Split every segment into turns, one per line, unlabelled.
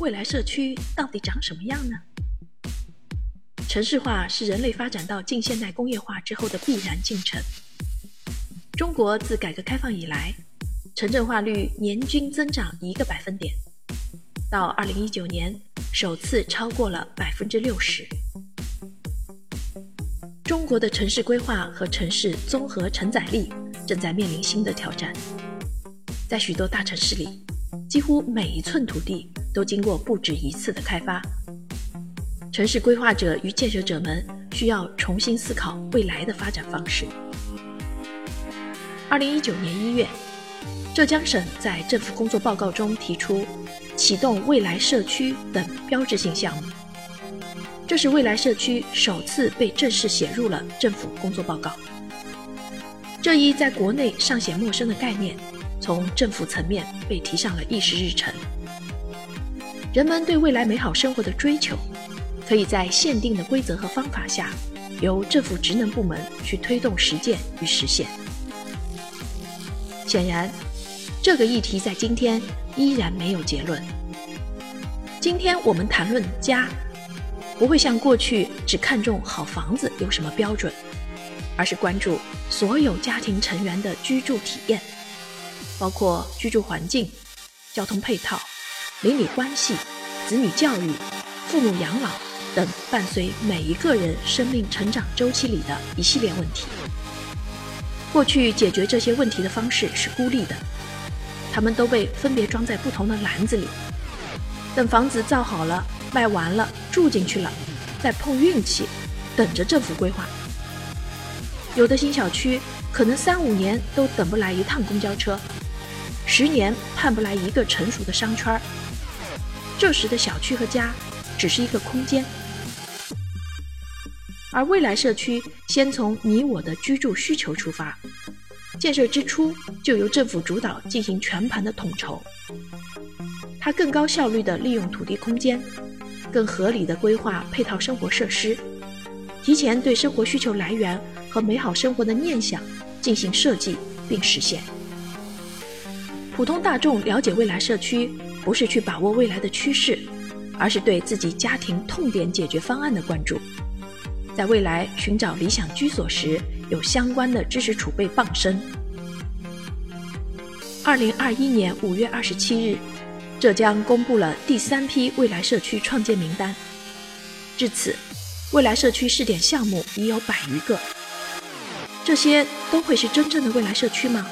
未来社区到底长什么样呢？城市化是人类发展到近现代工业化之后的必然进程。中国自改革开放以来，城镇化率年均增长一个百分点，到二零一九年首次超过了百分之六十。中国的城市规划和城市综合承载力正在面临新的挑战，在许多大城市里，几乎每一寸土地。都经过不止一次的开发，城市规划者与建设者们需要重新思考未来的发展方式。二零一九年一月，浙江省在政府工作报告中提出启动未来社区等标志性项目，这是未来社区首次被正式写入了政府工作报告。这一在国内尚显陌生的概念，从政府层面被提上了议事日程。人们对未来美好生活的追求，可以在限定的规则和方法下，由政府职能部门去推动实践与实现。显然，这个议题在今天依然没有结论。今天我们谈论家，不会像过去只看重好房子有什么标准，而是关注所有家庭成员的居住体验，包括居住环境、交通配套。邻里关系、子女教育、父母养老等伴随每一个人生命成长周期里的一系列问题。过去解决这些问题的方式是孤立的，他们都被分别装在不同的篮子里，等房子造好了、卖完了、住进去了，再碰运气，等着政府规划。有的新小区可能三五年都等不来一趟公交车，十年盼不来一个成熟的商圈儿。这时的小区和家只是一个空间，而未来社区先从你我的居住需求出发，建设之初就由政府主导进行全盘的统筹。它更高效率地利用土地空间，更合理地规划配套生活设施，提前对生活需求来源和美好生活的念想进行设计并实现。普通大众了解未来社区。不是去把握未来的趋势，而是对自己家庭痛点解决方案的关注，在未来寻找理想居所时，有相关的知识储备傍身。二零二一年五月二十七日，浙江公布了第三批未来社区创建名单，至此，未来社区试点项目已有百余个。这些都会是真正的未来社区吗？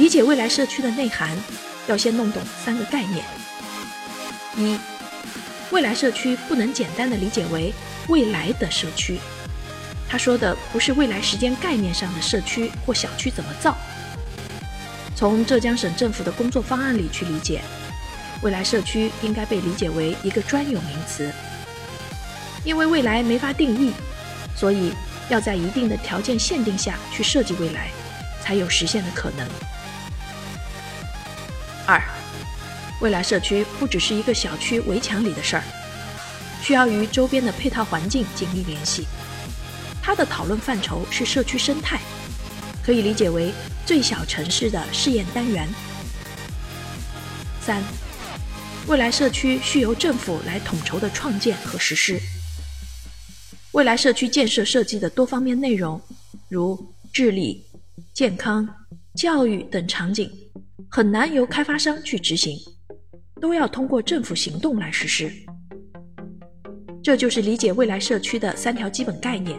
理解未来社区的内涵。要先弄懂三个概念：一，未来社区不能简单的理解为未来的社区，他说的不是未来时间概念上的社区或小区怎么造。从浙江省政府的工作方案里去理解，未来社区应该被理解为一个专有名词，因为未来没法定义，所以要在一定的条件限定下去设计未来，才有实现的可能。未来社区不只是一个小区围墙里的事儿，需要与周边的配套环境紧密联系。它的讨论范畴是社区生态，可以理解为最小城市的试验单元。三，未来社区需由政府来统筹的创建和实施。未来社区建设设计的多方面内容，如治理、健康、教育等场景。很难由开发商去执行，都要通过政府行动来实施。这就是理解未来社区的三条基本概念。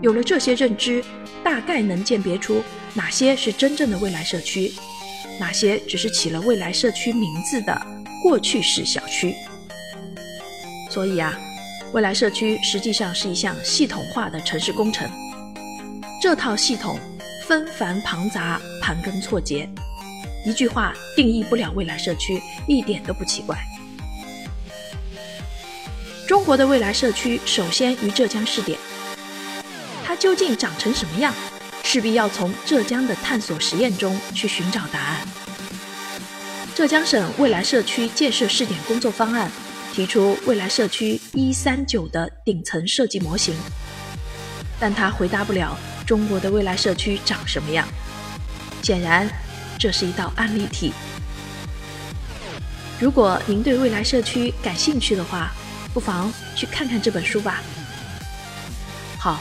有了这些认知，大概能鉴别出哪些是真正的未来社区，哪些只是起了未来社区名字的过去式小区。所以啊，未来社区实际上是一项系统化的城市工程。这套系统纷繁庞杂，盘根错节。一句话定义不了未来社区，一点都不奇怪。中国的未来社区首先于浙江试点，它究竟长成什么样，势必要从浙江的探索实验中去寻找答案。浙江省未来社区建设试点工作方案提出未来社区一三九的顶层设计模型，但它回答不了中国的未来社区长什么样。显然。这是一道案例题。如果您对未来社区感兴趣的话，不妨去看看这本书吧。好，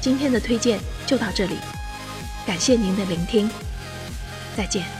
今天的推荐就到这里，感谢您的聆听，再见。